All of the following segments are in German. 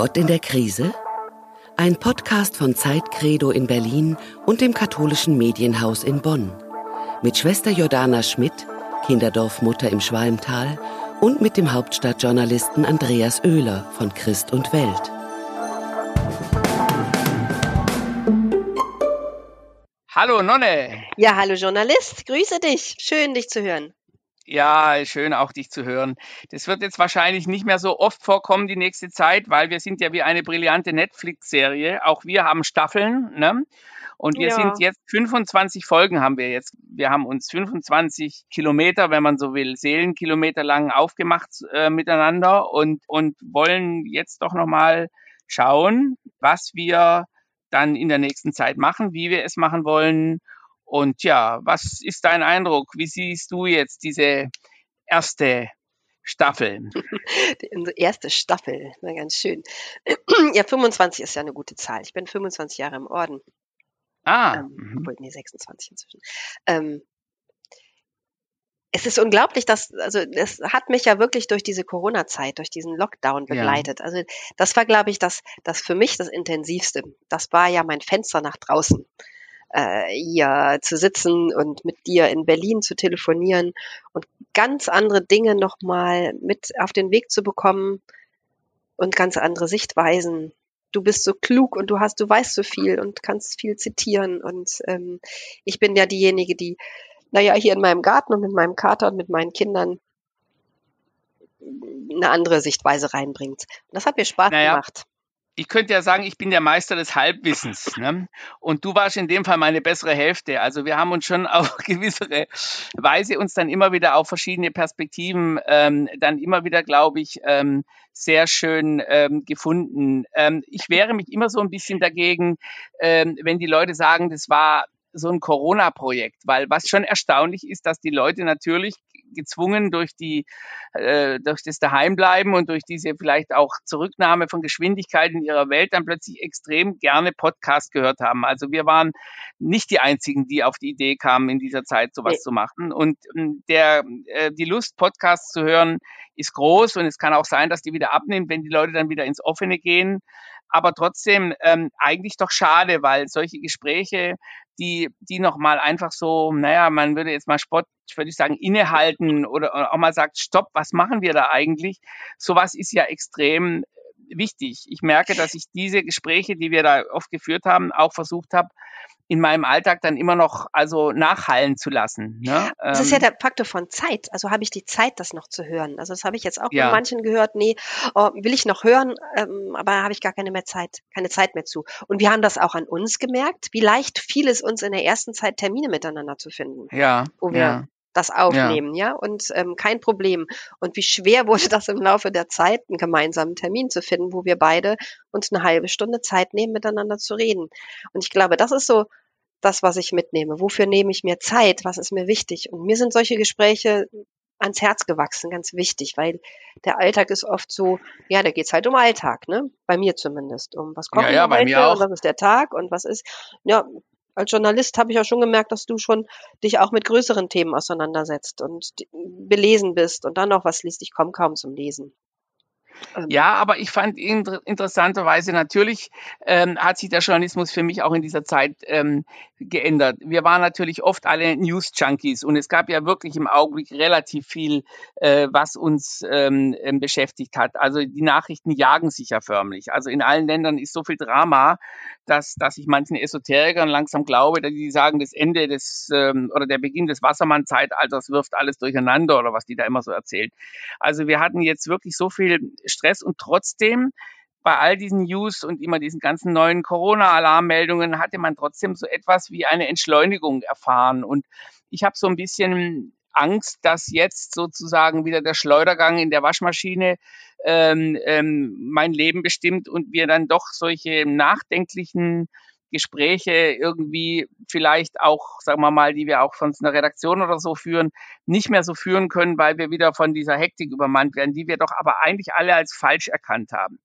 Gott in der Krise? Ein Podcast von Zeitcredo in Berlin und dem katholischen Medienhaus in Bonn. Mit Schwester Jordana Schmidt, Kinderdorfmutter im Schwalmtal und mit dem Hauptstadtjournalisten Andreas Oehler von Christ und Welt. Hallo Nonne. Ja, hallo Journalist, grüße dich. Schön, dich zu hören. Ja, schön auch dich zu hören. Das wird jetzt wahrscheinlich nicht mehr so oft vorkommen die nächste Zeit, weil wir sind ja wie eine brillante Netflix-Serie. Auch wir haben Staffeln, ne? Und wir ja. sind jetzt 25 Folgen haben wir jetzt. Wir haben uns 25 Kilometer, wenn man so will, Seelenkilometer lang aufgemacht äh, miteinander und und wollen jetzt doch noch mal schauen, was wir dann in der nächsten Zeit machen, wie wir es machen wollen und ja, was ist dein Eindruck? Wie siehst du jetzt diese erste Staffel? Die erste Staffel, na ganz schön. Ja, 25 ist ja eine gute Zahl. Ich bin 25 Jahre im Orden. Ah. Ähm, mhm. obwohl, nee, 26 inzwischen. Ähm, es ist unglaublich, dass, also es hat mich ja wirklich durch diese Corona-Zeit, durch diesen Lockdown begleitet. Ja. Also das war, glaube ich, das, das für mich das Intensivste. Das war ja mein Fenster nach draußen äh, hier zu sitzen und mit dir in Berlin zu telefonieren und ganz andere Dinge nochmal mit auf den Weg zu bekommen und ganz andere Sichtweisen. Du bist so klug und du hast, du weißt so viel und kannst viel zitieren und ähm, ich bin ja diejenige, die, naja, hier in meinem Garten und mit meinem Kater und mit meinen Kindern eine andere Sichtweise reinbringt. Und das hat mir Spaß naja, gemacht ich könnte ja sagen, ich bin der Meister des Halbwissens. Ne? Und du warst in dem Fall meine bessere Hälfte. Also wir haben uns schon auf gewisse Weise uns dann immer wieder auf verschiedene Perspektiven ähm, dann immer wieder, glaube ich, ähm, sehr schön ähm, gefunden. Ähm, ich wehre mich immer so ein bisschen dagegen, ähm, wenn die Leute sagen, das war so ein Corona-Projekt, weil was schon erstaunlich ist, dass die Leute natürlich gezwungen durch die äh, durch das Daheimbleiben und durch diese vielleicht auch Zurücknahme von Geschwindigkeit in ihrer Welt dann plötzlich extrem gerne Podcast gehört haben. Also wir waren nicht die einzigen, die auf die Idee kamen, in dieser Zeit sowas nee. zu machen. Und ähm, der äh, die Lust Podcasts zu hören ist groß und es kann auch sein, dass die wieder abnimmt, wenn die Leute dann wieder ins Offene gehen aber trotzdem ähm, eigentlich doch schade, weil solche Gespräche die, die nochmal einfach so, naja, man würde jetzt mal Sport, würde ich sagen, innehalten oder auch mal sagt, stopp, was machen wir da eigentlich? Sowas ist ja extrem wichtig. Ich merke, dass ich diese Gespräche, die wir da oft geführt haben, auch versucht habe, in meinem Alltag dann immer noch also nachhallen zu lassen. Ne? Das ist ja ähm. der Faktor von Zeit. Also habe ich die Zeit, das noch zu hören. Also das habe ich jetzt auch ja. bei manchen gehört. Nee, oh, will ich noch hören, ähm, aber habe ich gar keine mehr Zeit, keine Zeit mehr zu. Und wir haben das auch an uns gemerkt, wie leicht fiel es uns in der ersten Zeit Termine miteinander zu finden. Ja. Wo wir ja das aufnehmen, ja, ja? und ähm, kein Problem. Und wie schwer wurde das im Laufe der Zeit, einen gemeinsamen Termin zu finden, wo wir beide uns eine halbe Stunde Zeit nehmen, miteinander zu reden. Und ich glaube, das ist so das, was ich mitnehme. Wofür nehme ich mir Zeit? Was ist mir wichtig? Und mir sind solche Gespräche ans Herz gewachsen, ganz wichtig, weil der Alltag ist oft so, ja, da geht's halt um Alltag, ne? Bei mir zumindest. Um was kommt ja, ja, heute und was ist der Tag und was ist, ja, als Journalist habe ich auch schon gemerkt, dass du schon dich auch mit größeren Themen auseinandersetzt und belesen bist und dann noch was liest. Ich komme kaum zum Lesen. Ähm. Ja, aber ich fand inter interessanterweise natürlich ähm, hat sich der Journalismus für mich auch in dieser Zeit ähm, geändert. Wir waren natürlich oft alle News-Junkies und es gab ja wirklich im Augenblick relativ viel, äh, was uns ähm, ähm beschäftigt hat. Also die Nachrichten jagen sich ja förmlich. Also in allen Ländern ist so viel Drama, dass, dass ich manchen Esoterikern langsam glaube, dass die sagen, das Ende des ähm, oder der Beginn des Wassermann-Zeitalters wirft alles durcheinander oder was die da immer so erzählt. Also wir hatten jetzt wirklich so viel Stress und trotzdem bei all diesen News und immer diesen ganzen neuen Corona-Alarmmeldungen hatte man trotzdem so etwas wie eine Entschleunigung erfahren. Und ich habe so ein bisschen Angst, dass jetzt sozusagen wieder der Schleudergang in der Waschmaschine ähm, ähm, mein Leben bestimmt und wir dann doch solche nachdenklichen Gespräche irgendwie vielleicht auch, sagen wir mal, die wir auch von einer Redaktion oder so führen, nicht mehr so führen können, weil wir wieder von dieser Hektik übermannt werden, die wir doch aber eigentlich alle als falsch erkannt haben.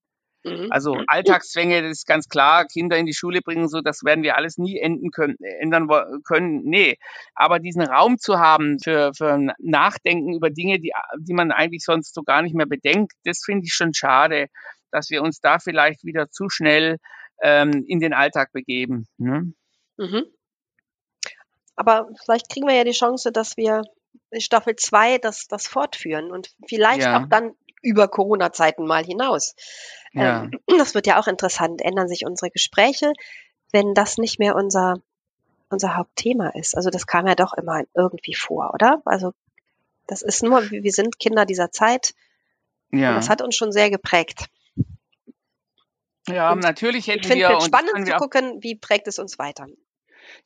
Mhm. Also Alltagszwänge, das ist ganz klar, Kinder in die Schule bringen, so das werden wir alles nie enden können, ändern können. Nee, aber diesen Raum zu haben für, für Nachdenken über Dinge, die, die man eigentlich sonst so gar nicht mehr bedenkt, das finde ich schon schade dass wir uns da vielleicht wieder zu schnell ähm, in den Alltag begeben. Ne? Mhm. Aber vielleicht kriegen wir ja die Chance, dass wir in Staffel 2 das, das fortführen und vielleicht ja. auch dann über Corona-Zeiten mal hinaus. Ja. Ähm, das wird ja auch interessant. Ändern sich unsere Gespräche, wenn das nicht mehr unser, unser Hauptthema ist? Also das kam ja doch immer irgendwie vor, oder? Also das ist nur, wir sind Kinder dieser Zeit. Ja. Und das hat uns schon sehr geprägt. Ja, und natürlich hätten ich wir. Ich finde es spannend zu gucken, wie prägt es uns weiter.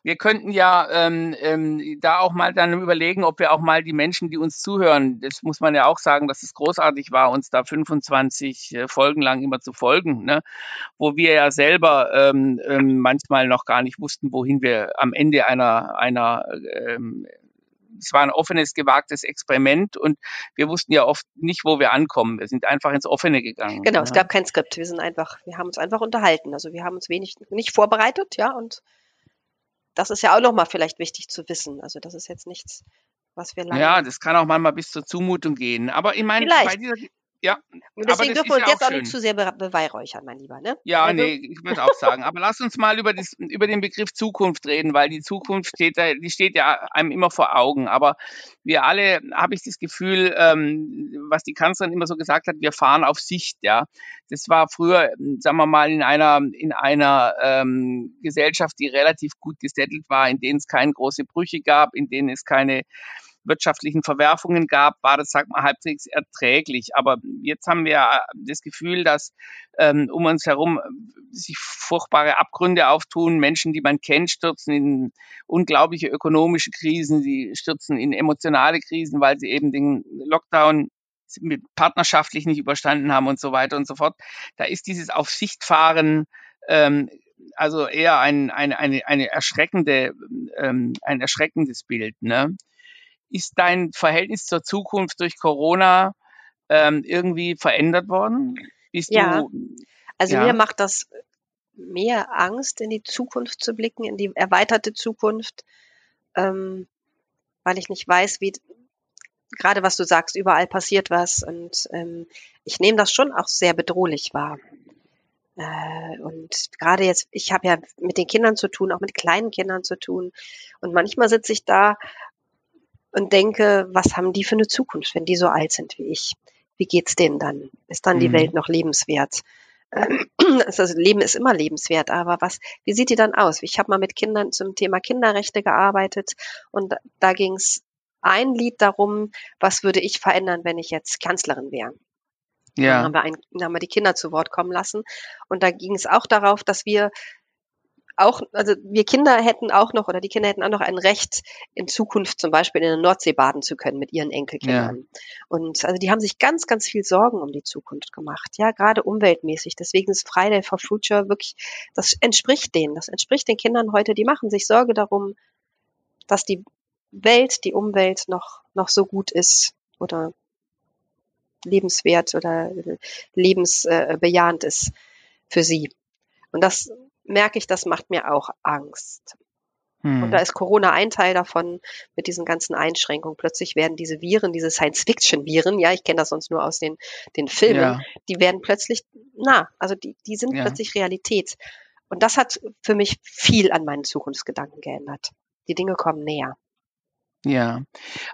Wir könnten ja ähm, ähm, da auch mal dann überlegen, ob wir auch mal die Menschen, die uns zuhören, das muss man ja auch sagen, dass es großartig war, uns da 25 äh, Folgen lang immer zu folgen, ne? wo wir ja selber ähm, ähm, manchmal noch gar nicht wussten, wohin wir am Ende einer, einer ähm, es war ein offenes, gewagtes Experiment und wir wussten ja oft nicht, wo wir ankommen. Wir sind einfach ins Offene gegangen. Genau, es gab kein Skript. Wir sind einfach, wir haben uns einfach unterhalten. Also wir haben uns wenig, nicht vorbereitet, ja, und das ist ja auch nochmal vielleicht wichtig zu wissen. Also das ist jetzt nichts, was wir lange. Ja, das kann auch manchmal bis zur Zumutung gehen. Aber ich meine, bei dieser, ja, und deswegen dürfen wir uns ja jetzt auch nicht zu sehr beweihräuchern, mein Lieber, ne? Ja, also, nee, ich würde auch sagen. Aber lass uns mal über, das, über den Begriff Zukunft reden, weil die Zukunft steht da, die steht ja einem immer vor Augen. Aber wir alle, habe ich das Gefühl, ähm, was die Kanzlerin immer so gesagt hat, wir fahren auf Sicht, ja. Das war früher, sagen wir mal, in einer, in einer ähm, Gesellschaft, die relativ gut gesettelt war, in denen es keine große Brüche gab, in denen es keine wirtschaftlichen Verwerfungen gab, war das, sag mal, halbwegs erträglich. Aber jetzt haben wir das Gefühl, dass ähm, um uns herum sich furchtbare Abgründe auftun. Menschen, die man kennt, stürzen in unglaubliche ökonomische Krisen, die stürzen in emotionale Krisen, weil sie eben den Lockdown mit partnerschaftlich nicht überstanden haben und so weiter und so fort. Da ist dieses Auf Sicht fahren ähm, also eher ein, ein, eine, eine erschreckende, ähm, ein erschreckendes Bild. Ne? Ist dein Verhältnis zur Zukunft durch Corona ähm, irgendwie verändert worden? Bist ja. Du, also ja. mir macht das mehr Angst, in die Zukunft zu blicken, in die erweiterte Zukunft, ähm, weil ich nicht weiß, wie gerade was du sagst, überall passiert was und ähm, ich nehme das schon auch sehr bedrohlich wahr. Äh, und gerade jetzt, ich habe ja mit den Kindern zu tun, auch mit kleinen Kindern zu tun. Und manchmal sitze ich da und denke, was haben die für eine Zukunft, wenn die so alt sind wie ich? Wie geht's denen dann? Ist dann die mhm. Welt noch lebenswert? Also Leben ist immer lebenswert, aber was, wie sieht die dann aus? Ich habe mal mit Kindern zum Thema Kinderrechte gearbeitet und da ging es ein Lied darum, was würde ich verändern, wenn ich jetzt Kanzlerin wäre. Ja. Dann haben, wir ein, dann haben wir die Kinder zu Wort kommen lassen. Und da ging es auch darauf, dass wir auch, also wir Kinder hätten auch noch, oder die Kinder hätten auch noch ein Recht, in Zukunft zum Beispiel in der Nordsee baden zu können mit ihren Enkelkindern. Ja. Und also die haben sich ganz, ganz viel Sorgen um die Zukunft gemacht, ja, gerade umweltmäßig. Deswegen ist Friday for Future wirklich, das entspricht denen, das entspricht den Kindern heute, die machen sich Sorge darum, dass die Welt, die Umwelt noch, noch so gut ist oder lebenswert oder lebensbejahend ist für sie. Und das merke ich, das macht mir auch Angst. Hm. Und da ist Corona ein Teil davon mit diesen ganzen Einschränkungen. Plötzlich werden diese Viren, diese Science-Fiction-Viren, ja, ich kenne das sonst nur aus den, den Filmen, ja. die werden plötzlich, na, also die, die sind ja. plötzlich Realität. Und das hat für mich viel an meinen Zukunftsgedanken geändert. Die Dinge kommen näher. Ja,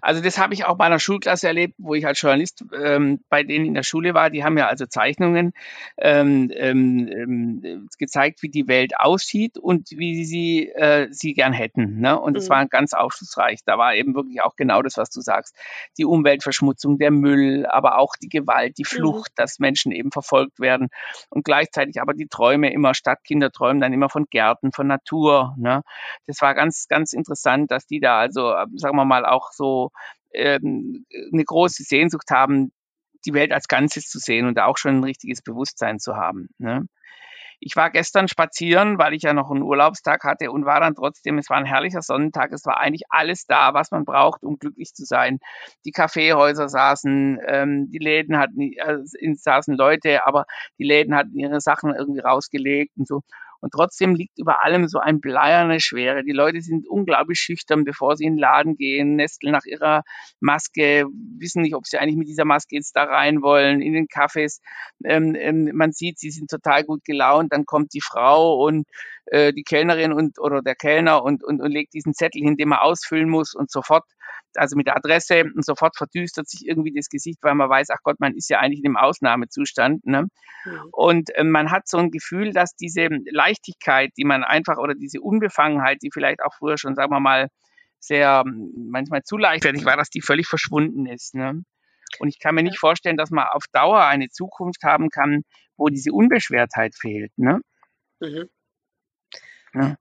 also das habe ich auch bei einer Schulklasse erlebt, wo ich als Journalist ähm, bei denen in der Schule war. Die haben ja also Zeichnungen ähm, ähm, ähm gezeigt, wie die Welt aussieht und wie sie äh, sie gern hätten. Ne? Und es mhm. war ganz aufschlussreich. Da war eben wirklich auch genau das, was du sagst: die Umweltverschmutzung, der Müll, aber auch die Gewalt, die mhm. Flucht, mhm. dass Menschen eben verfolgt werden und gleichzeitig aber die Träume immer Stadtkinder träumen dann immer von Gärten, von Natur. Ne? Das war ganz ganz interessant, dass die da also sagen sagen wir mal, auch so ähm, eine große Sehnsucht haben, die Welt als Ganzes zu sehen und auch schon ein richtiges Bewusstsein zu haben. Ne? Ich war gestern spazieren, weil ich ja noch einen Urlaubstag hatte und war dann trotzdem, es war ein herrlicher Sonnentag, es war eigentlich alles da, was man braucht, um glücklich zu sein. Die Kaffeehäuser saßen, ähm, die Läden hatten, äh, saßen Leute, aber die Läden hatten ihre Sachen irgendwie rausgelegt und so. Und trotzdem liegt über allem so ein bleierne Schwere. Die Leute sind unglaublich schüchtern, bevor sie in den Laden gehen, nesteln nach ihrer Maske, wissen nicht, ob sie eigentlich mit dieser Maske jetzt da rein wollen, in den Cafés. Ähm, ähm, man sieht, sie sind total gut gelaunt, dann kommt die Frau und äh, die Kellnerin und oder der Kellner und, und, und legt diesen Zettel hin, den man ausfüllen muss und sofort also mit der Adresse und sofort verdüstert sich irgendwie das Gesicht, weil man weiß, ach Gott, man ist ja eigentlich in einem Ausnahmezustand. Ne? Mhm. Und äh, man hat so ein Gefühl, dass diese Leichtigkeit, die man einfach oder diese Unbefangenheit, die vielleicht auch früher schon, sagen wir mal, sehr manchmal zu leichtfertig war, dass die völlig verschwunden ist. Ne? Und ich kann mir nicht vorstellen, dass man auf Dauer eine Zukunft haben kann, wo diese Unbeschwertheit fehlt. Ne? Mhm. Ja.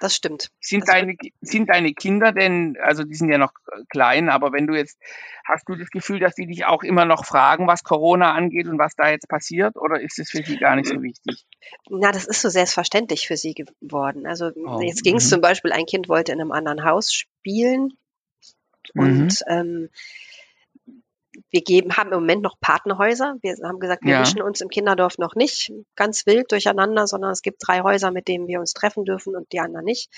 Das stimmt. Sind das deine, sind deine Kinder denn, also die sind ja noch klein, aber wenn du jetzt, hast du das Gefühl, dass die dich auch immer noch fragen, was Corona angeht und was da jetzt passiert, oder ist das für sie gar nicht so wichtig? Na, das ist so selbstverständlich für sie geworden. Also oh, jetzt ging es mhm. zum Beispiel, ein Kind wollte in einem anderen Haus spielen und mhm. ähm, wir geben, haben im Moment noch Partnerhäuser. Wir haben gesagt, wir ja. mischen uns im Kinderdorf noch nicht ganz wild durcheinander, sondern es gibt drei Häuser, mit denen wir uns treffen dürfen und die anderen nicht.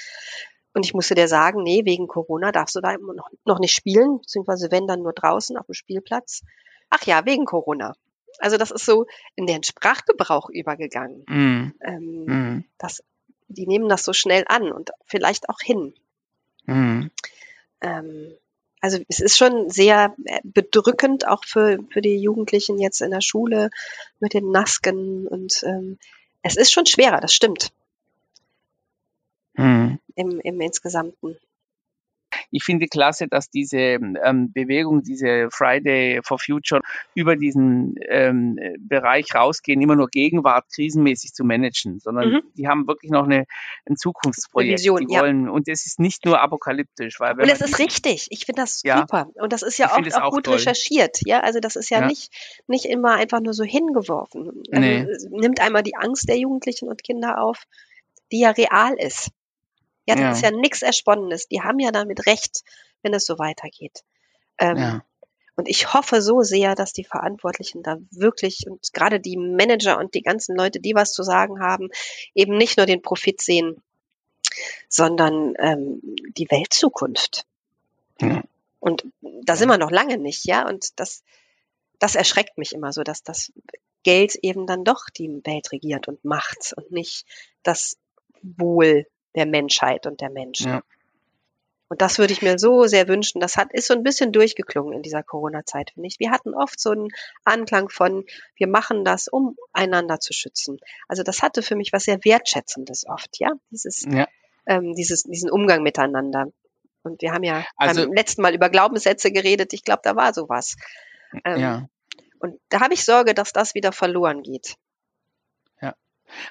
Und ich musste dir sagen, nee, wegen Corona darfst du da noch, noch nicht spielen, beziehungsweise wenn dann nur draußen auf dem Spielplatz. Ach ja, wegen Corona. Also das ist so in den Sprachgebrauch übergegangen. Mm. Ähm, mm. Das, die nehmen das so schnell an und vielleicht auch hin. Mm. Ähm, also es ist schon sehr äh, bedrückend, auch für, für die Jugendlichen jetzt in der Schule mit den Masken und ähm, es ist schon schwerer, das stimmt. Mhm. Im, Im Insgesamten ich finde klasse, dass diese ähm, Bewegung, diese Friday for Future über diesen ähm, Bereich rausgehen, immer nur Gegenwart krisenmäßig zu managen, sondern mhm. die haben wirklich noch eine, ein Zukunftsprojekt. Vision, die wollen, ja. Und es ist nicht nur apokalyptisch. Weil und es ist richtig. Ich finde das ja, super. Und das ist ja oft auch, auch gut toll. recherchiert. Ja, also das ist ja, ja, Nicht, nicht immer einfach nur so hingeworfen. Also nee. Nimmt einmal die Angst der Jugendlichen und Kinder auf, die ja real ist. Ja, das ja. ist ja nichts Ersponnenes. Die haben ja damit recht, wenn es so weitergeht. Ähm, ja. Und ich hoffe so sehr, dass die Verantwortlichen da wirklich und gerade die Manager und die ganzen Leute, die was zu sagen haben, eben nicht nur den Profit sehen, sondern ähm, die Weltzukunft. Ja. Und da sind wir noch lange nicht, ja. Und das, das erschreckt mich immer so, dass das Geld eben dann doch die Welt regiert und macht und nicht das Wohl der Menschheit und der Menschen. Ja. Und das würde ich mir so sehr wünschen. Das hat, ist so ein bisschen durchgeklungen in dieser Corona-Zeit, finde ich. Wir hatten oft so einen Anklang von, wir machen das, um einander zu schützen. Also das hatte für mich was sehr Wertschätzendes oft, ja. Dieses, ja. Ähm, dieses, diesen Umgang miteinander. Und wir haben ja also, beim letzten Mal über Glaubenssätze geredet. Ich glaube, da war sowas. Ähm, ja. Und da habe ich Sorge, dass das wieder verloren geht.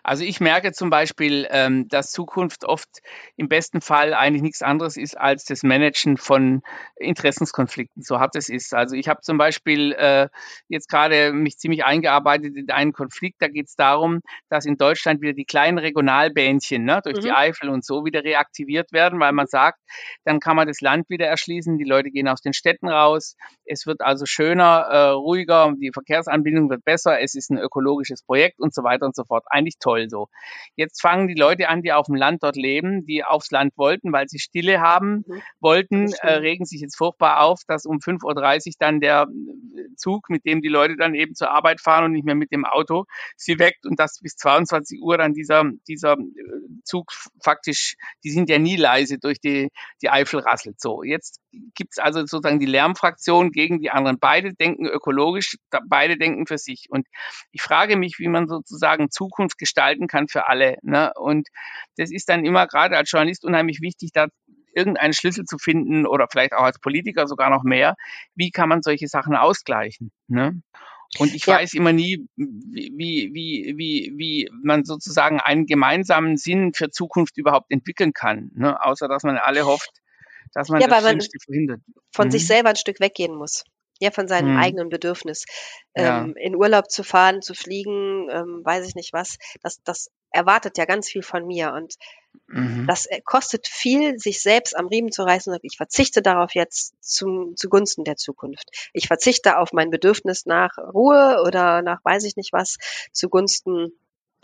Also ich merke zum Beispiel, ähm, dass Zukunft oft im besten Fall eigentlich nichts anderes ist als das Managen von Interessenskonflikten, so hart es ist. Also ich habe zum Beispiel äh, jetzt gerade mich ziemlich eingearbeitet in einen Konflikt. Da geht es darum, dass in Deutschland wieder die kleinen Regionalbähnchen ne, durch mhm. die Eifel und so wieder reaktiviert werden, weil man sagt, dann kann man das Land wieder erschließen. Die Leute gehen aus den Städten raus. Es wird also schöner, äh, ruhiger, die Verkehrsanbindung wird besser. Es ist ein ökologisches Projekt und so weiter und so fort. Ein eigentlich toll so. Jetzt fangen die Leute an, die auf dem Land dort leben, die aufs Land wollten, weil sie Stille haben mhm. wollten, äh, regen sich jetzt furchtbar auf, dass um 5.30 Uhr dann der äh, Zug, mit dem die Leute dann eben zur Arbeit fahren und nicht mehr mit dem Auto, sie weckt und dass bis 22 Uhr dann dieser, dieser äh, Zug faktisch, die sind ja nie leise durch die, die Eifel rasselt. So, jetzt gibt's also sozusagen die Lärmfraktion gegen die anderen. Beide denken ökologisch, beide denken für sich. Und ich frage mich, wie man sozusagen Zukunft gestalten kann für alle. Ne? Und das ist dann immer gerade als Journalist unheimlich wichtig, da irgendeinen Schlüssel zu finden oder vielleicht auch als Politiker sogar noch mehr. Wie kann man solche Sachen ausgleichen? Ne? Und ich ja. weiß immer nie, wie, wie, wie, wie man sozusagen einen gemeinsamen Sinn für Zukunft überhaupt entwickeln kann, ne? außer dass man alle hofft, dass man ja, das Schlimmste verhindert. Von mhm. sich selber ein Stück weggehen muss ja, von seinem mhm. eigenen Bedürfnis. Ja. Ähm, in Urlaub zu fahren, zu fliegen, ähm, weiß ich nicht was, das, das erwartet ja ganz viel von mir und mhm. das äh, kostet viel, sich selbst am Riemen zu reißen und ich verzichte darauf jetzt zum, zugunsten der Zukunft. Ich verzichte auf mein Bedürfnis nach Ruhe oder nach weiß ich nicht was zugunsten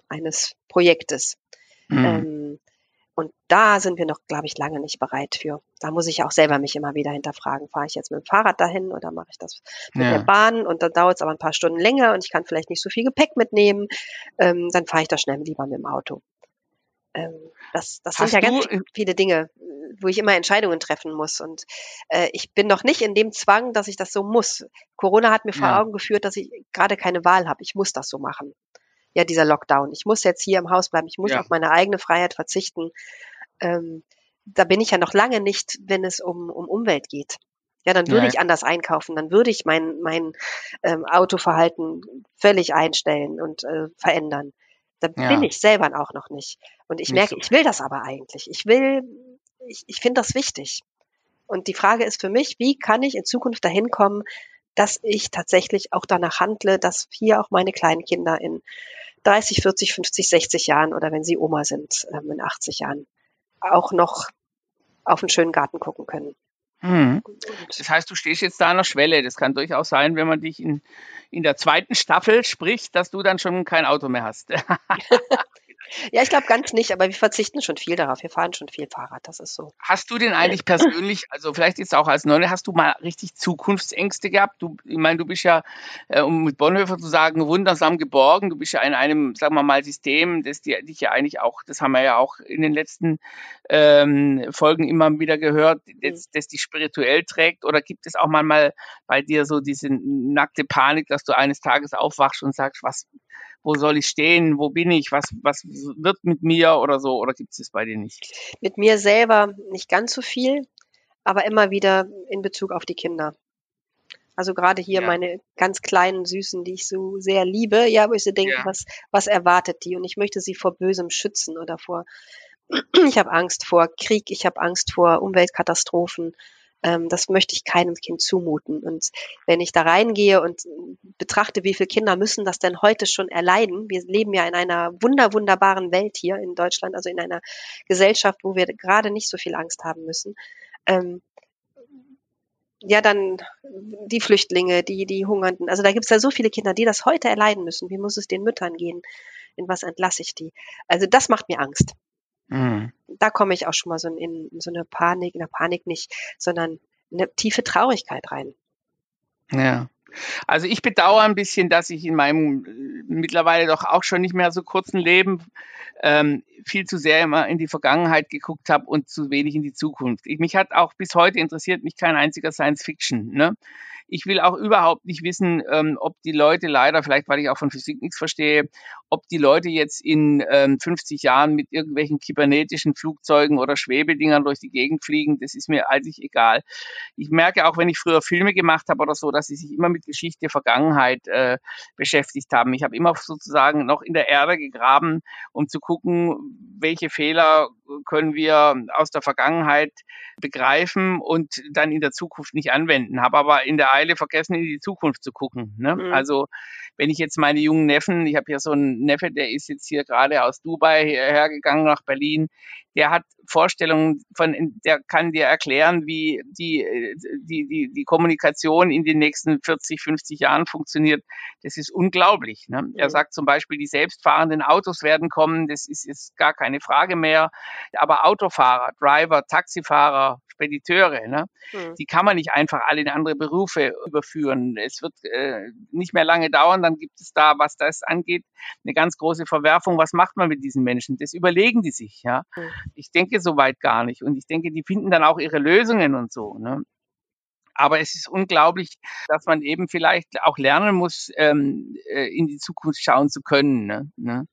eines Projektes. Mhm. Ähm, und da sind wir noch, glaube ich, lange nicht bereit für. Da muss ich auch selber mich immer wieder hinterfragen. Fahre ich jetzt mit dem Fahrrad dahin oder mache ich das mit ja. der Bahn? Und dann dauert es aber ein paar Stunden länger und ich kann vielleicht nicht so viel Gepäck mitnehmen. Ähm, dann fahre ich da schnell lieber mit dem Auto. Ähm, das das sind ja ganz viele Dinge, wo ich immer Entscheidungen treffen muss. Und äh, ich bin noch nicht in dem Zwang, dass ich das so muss. Corona hat mir vor ja. Augen geführt, dass ich gerade keine Wahl habe. Ich muss das so machen ja dieser Lockdown. Ich muss jetzt hier im Haus bleiben, ich muss ja. auf meine eigene Freiheit verzichten. Ähm, da bin ich ja noch lange nicht, wenn es um, um Umwelt geht. Ja, dann würde Nein. ich anders einkaufen, dann würde ich mein, mein ähm, Autoverhalten völlig einstellen und äh, verändern. Da ja. bin ich selber auch noch nicht. Und ich nicht merke, so. ich will das aber eigentlich. Ich will, ich, ich finde das wichtig. Und die Frage ist für mich, wie kann ich in Zukunft dahin kommen, dass ich tatsächlich auch danach handle, dass hier auch meine kleinen Kinder in 30, 40, 50, 60 Jahren oder wenn sie Oma sind, ähm, in 80 Jahren, auch noch auf einen schönen Garten gucken können. Mhm. Das heißt, du stehst jetzt da an der Schwelle. Das kann durchaus sein, wenn man dich in, in der zweiten Staffel spricht, dass du dann schon kein Auto mehr hast. Ja, ich glaube ganz nicht, aber wir verzichten schon viel darauf. Wir fahren schon viel Fahrrad, das ist so. Hast du denn eigentlich persönlich, also vielleicht jetzt auch als Nonne, hast du mal richtig Zukunftsängste gehabt? Du, ich meine, du bist ja, äh, um mit Bonhoeffer zu sagen, wundersam geborgen. Du bist ja in einem, sagen wir mal, System, das dir, dich ja eigentlich auch, das haben wir ja auch in den letzten ähm, Folgen immer wieder gehört, das, mhm. das dich spirituell trägt. Oder gibt es auch manchmal bei dir so diese nackte Panik, dass du eines Tages aufwachst und sagst, was, wo soll ich stehen, wo bin ich, was, was wird mit mir oder so, oder gibt es das bei dir nicht? Mit mir selber nicht ganz so viel, aber immer wieder in Bezug auf die Kinder. Also gerade hier ja. meine ganz kleinen Süßen, die ich so sehr liebe, ja, wo ich so denke, ja. was, was erwartet die? Und ich möchte sie vor Bösem schützen oder vor, ich habe Angst vor Krieg, ich habe Angst vor Umweltkatastrophen, ähm, das möchte ich keinem Kind zumuten. Und wenn ich da reingehe und betrachte, wie viele Kinder müssen das denn heute schon erleiden, wir leben ja in einer wunder, wunderbaren Welt hier in Deutschland, also in einer Gesellschaft, wo wir gerade nicht so viel Angst haben müssen. Ähm, ja, dann die Flüchtlinge, die, die Hungernden. Also da gibt es ja so viele Kinder, die das heute erleiden müssen. Wie muss es den Müttern gehen? In was entlasse ich die? Also das macht mir Angst. Mhm. Da komme ich auch schon mal so in, in so eine Panik, in der Panik nicht, sondern in eine tiefe Traurigkeit rein. Ja. Also ich bedauere ein bisschen, dass ich in meinem äh, mittlerweile doch auch schon nicht mehr so kurzen Leben ähm, viel zu sehr immer in die Vergangenheit geguckt habe und zu wenig in die Zukunft. Ich, mich hat auch bis heute interessiert mich kein einziger Science Fiction. Ne? Ich will auch überhaupt nicht wissen, ähm, ob die Leute leider, vielleicht weil ich auch von Physik nichts verstehe, ob die Leute jetzt in ähm, 50 Jahren mit irgendwelchen kybernetischen Flugzeugen oder Schwebedingern durch die Gegend fliegen. Das ist mir eigentlich egal. Ich merke auch, wenn ich früher Filme gemacht habe oder so, dass sie sich immer mit Geschichte, Vergangenheit äh, beschäftigt haben. Ich habe immer sozusagen noch in der Erde gegraben, um zu gucken, welche Fehler können wir aus der Vergangenheit begreifen und dann in der Zukunft nicht anwenden. Habe aber in der Eile vergessen, in die Zukunft zu gucken. Ne? Mhm. Also wenn ich jetzt meine jungen Neffen, ich habe ja so einen Neffe, der ist jetzt hier gerade aus Dubai hergegangen nach Berlin, der hat Vorstellungen von, der kann dir erklären, wie die, die, die, die Kommunikation in den nächsten 40, 50 Jahren funktioniert. Das ist unglaublich. Ne? Er sagt zum Beispiel, die selbstfahrenden Autos werden kommen, das ist jetzt gar keine Frage mehr. Aber Autofahrer, Driver, Taxifahrer, Spediteure, ne? Mhm. die kann man nicht einfach alle in andere Berufe überführen. Es wird äh, nicht mehr lange dauern, dann gibt es da, was das angeht, eine ganz große Verwerfung. Was macht man mit diesen Menschen? Das überlegen die sich. Ja, mhm. Ich denke soweit gar nicht und ich denke, die finden dann auch ihre Lösungen und so. Ne? Aber es ist unglaublich, dass man eben vielleicht auch lernen muss, ähm, äh, in die Zukunft schauen zu können. Ne? ne?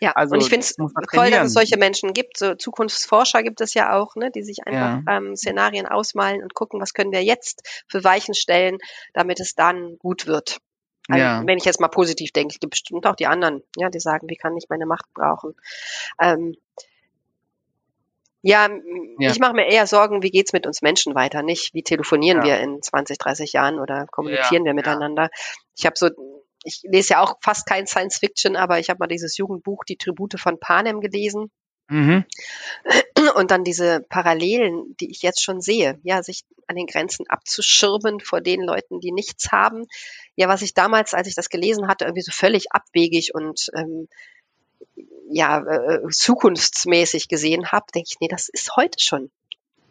Ja, also, und ich finde es toll, dass es solche Menschen gibt. So Zukunftsforscher gibt es ja auch, ne, die sich einfach ja. ähm, Szenarien ausmalen und gucken, was können wir jetzt für Weichen stellen, damit es dann gut wird. Also, ja. Wenn ich jetzt mal positiv denke, es gibt bestimmt auch die anderen, ja, die sagen, wie kann ich meine Macht brauchen. Ähm, ja, ja. ich mache mir eher Sorgen, wie geht's mit uns Menschen weiter, nicht wie telefonieren ja. wir in 20, 30 Jahren oder kommunizieren ja, wir miteinander. Ich habe so, ich lese ja auch fast kein Science Fiction, aber ich habe mal dieses Jugendbuch Die Tribute von Panem gelesen. Mhm. Und dann diese Parallelen, die ich jetzt schon sehe, ja, sich an den Grenzen abzuschirmen vor den Leuten, die nichts haben. Ja, was ich damals, als ich das gelesen hatte, irgendwie so völlig abwegig und ähm, ja, äh, zukunftsmäßig gesehen habe, denke ich, nee, das ist heute schon.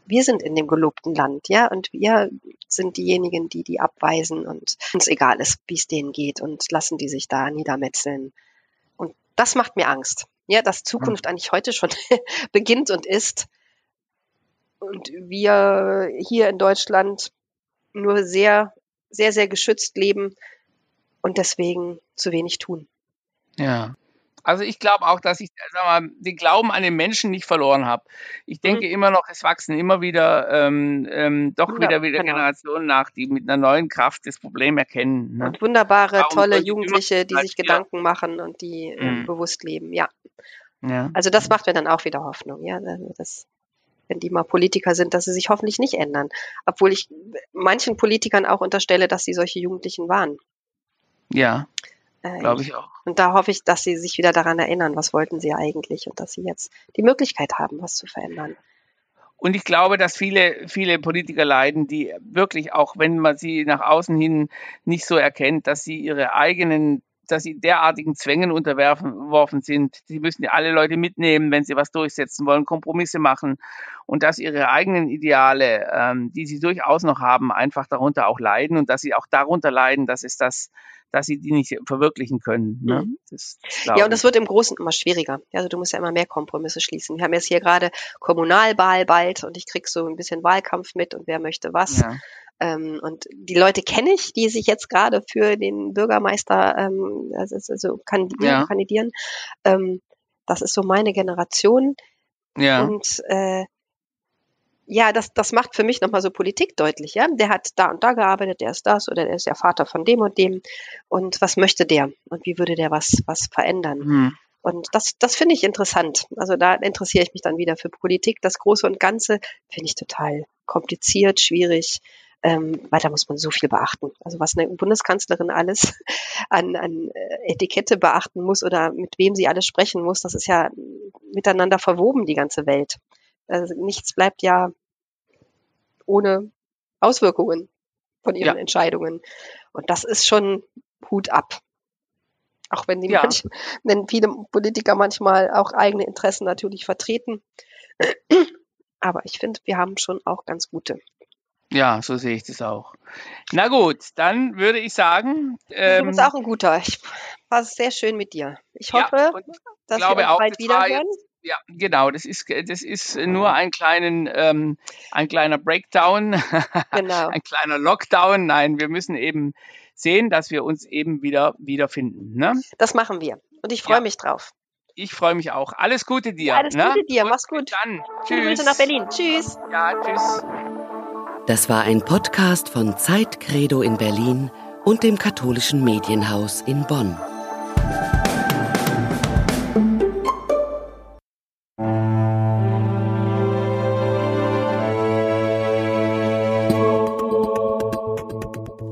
Wir sind in dem gelobten Land, ja, und wir sind diejenigen, die die abweisen und uns egal ist, wie es denen geht und lassen die sich da niedermetzeln. Und das macht mir Angst, ja, dass Zukunft eigentlich heute schon beginnt und ist. Und wir hier in Deutschland nur sehr, sehr, sehr geschützt leben und deswegen zu wenig tun. Ja. Also ich glaube auch, dass ich mal, den Glauben an den Menschen nicht verloren habe. Ich denke mhm. immer noch, es wachsen immer wieder ähm, ähm, doch wieder wieder genau. Generationen nach, die mit einer neuen Kraft das Problem erkennen. Ne? Und wunderbare, Warum tolle Jugendliche, die sich Gedanken machen und die äh, mhm. bewusst leben. Ja. ja. Also das macht mir dann auch wieder Hoffnung. Ja, also das, wenn die mal Politiker sind, dass sie sich hoffentlich nicht ändern. Obwohl ich manchen Politikern auch unterstelle, dass sie solche Jugendlichen waren. Ja. Äh, Glaube ich auch. Und da hoffe ich, dass sie sich wieder daran erinnern, was wollten sie eigentlich und dass sie jetzt die Möglichkeit haben, was zu verändern. Und ich glaube, dass viele, viele Politiker leiden, die wirklich auch, wenn man sie nach außen hin nicht so erkennt, dass sie ihre eigenen dass sie derartigen Zwängen unterworfen sind. Sie müssen ja alle Leute mitnehmen, wenn sie was durchsetzen wollen, Kompromisse machen und dass ihre eigenen Ideale, ähm, die sie durchaus noch haben, einfach darunter auch leiden und dass sie auch darunter leiden, dass es das, dass sie die nicht verwirklichen können. Ne? Mhm. Das, ja, und das wird im Großen immer schwieriger. Also du musst ja immer mehr Kompromisse schließen. Wir haben jetzt hier gerade Kommunalwahl bald und ich krieg so ein bisschen Wahlkampf mit und wer möchte was. Ja. Ähm, und die Leute kenne ich, die sich jetzt gerade für den Bürgermeister ähm, also, also kandidieren. Ja. kandidieren. Ähm, das ist so meine Generation. Ja. Und äh, ja, das, das macht für mich nochmal so Politik deutlich, ja. Der hat da und da gearbeitet, der ist das oder der ist der Vater von dem und dem. Und was möchte der? Und wie würde der was, was verändern? Hm. Und das, das finde ich interessant. Also da interessiere ich mich dann wieder für Politik. Das Große und Ganze finde ich total kompliziert, schwierig ähm, weil da muss man so viel beachten. Also was eine Bundeskanzlerin alles an, an äh, Etikette beachten muss oder mit wem sie alles sprechen muss, das ist ja miteinander verwoben, die ganze Welt. Also nichts bleibt ja ohne Auswirkungen von ihren ja. Entscheidungen. Und das ist schon Hut ab. Auch wenn die ja. manch, wenn viele Politiker manchmal auch eigene Interessen natürlich vertreten. Aber ich finde, wir haben schon auch ganz gute. Ja, so sehe ich das auch. Na gut, dann würde ich sagen. Ähm, du bist auch ein guter. Ich war sehr schön mit dir. Ich hoffe, ja, dass wir uns bald wieder hören. Ja, genau. Das ist, das ist nur ein, kleinen, ähm, ein kleiner Breakdown, genau. ein kleiner Lockdown. Nein, wir müssen eben sehen, dass wir uns eben wieder wiederfinden. Ne? Das machen wir. Und ich freue ja. mich drauf. Ich freue mich auch. Alles Gute dir. Alles ne? Gute dir. Mach's gut. Dann. Tschüss. Grüße nach Berlin. Tschüss. Ja, tschüss. Das war ein Podcast von Zeitcredo in Berlin und dem katholischen Medienhaus in Bonn.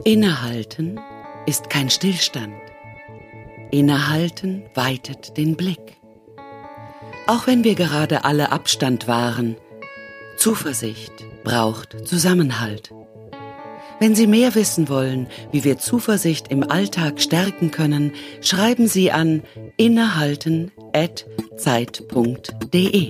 Innehalten ist kein Stillstand. Innehalten weitet den Blick. Auch wenn wir gerade alle Abstand wahren, Zuversicht braucht Zusammenhalt. Wenn Sie mehr wissen wollen, wie wir Zuversicht im Alltag stärken können, schreiben Sie an innehalten.zeit.de.